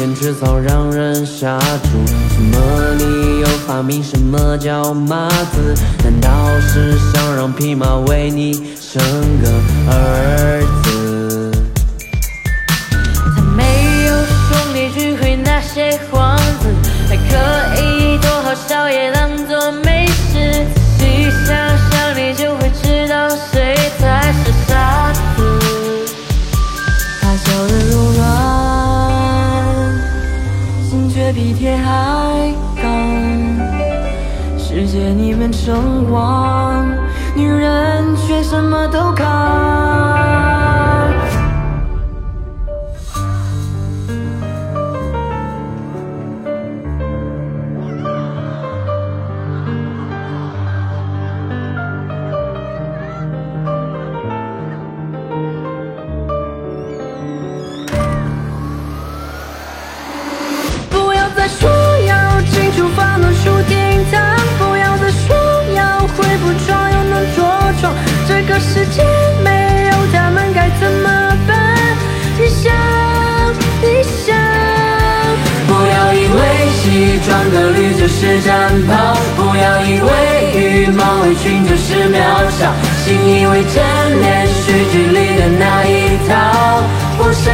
天，吃草让人下注。什么理由发明？什么叫马子？难道是想让匹马为你生个儿子？他没有兄弟聚会那些幌子，还可以多好笑也当做没事。比铁还刚。世界你们称王，女人却什么都扛。就是战袍，不要以为羽毛围裙就是渺小，信以为真连续剧里的那一套，不想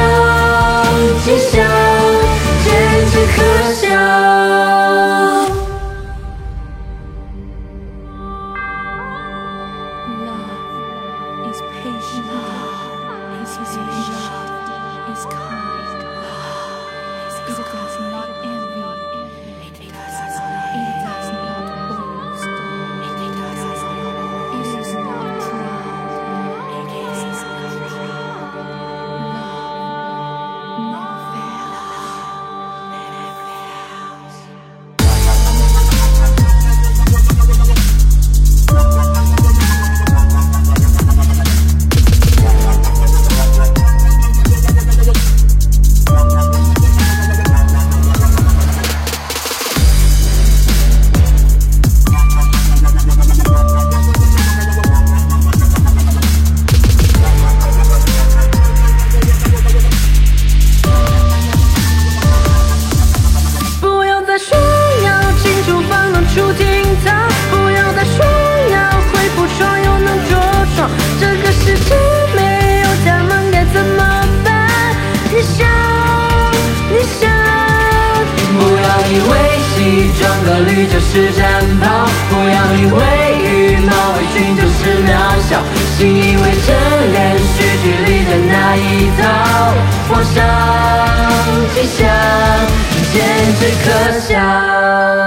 为西装革履就是战袍，不要以为羽毛围裙就是渺小，信以为真连续剧里的那一套，妄想吉祥，简直可笑。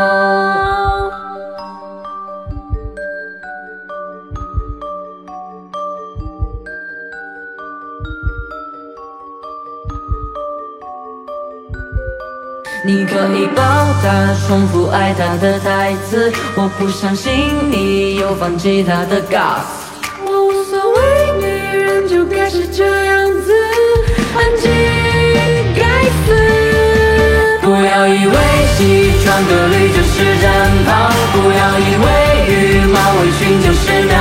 你可以抱他，重复爱他的台词。我不相信你有放弃他的 gas。我无所谓，女人就该是这样子，安静该死。不要以为西装革履就是战袍，不要以为羽毛围裙就是渺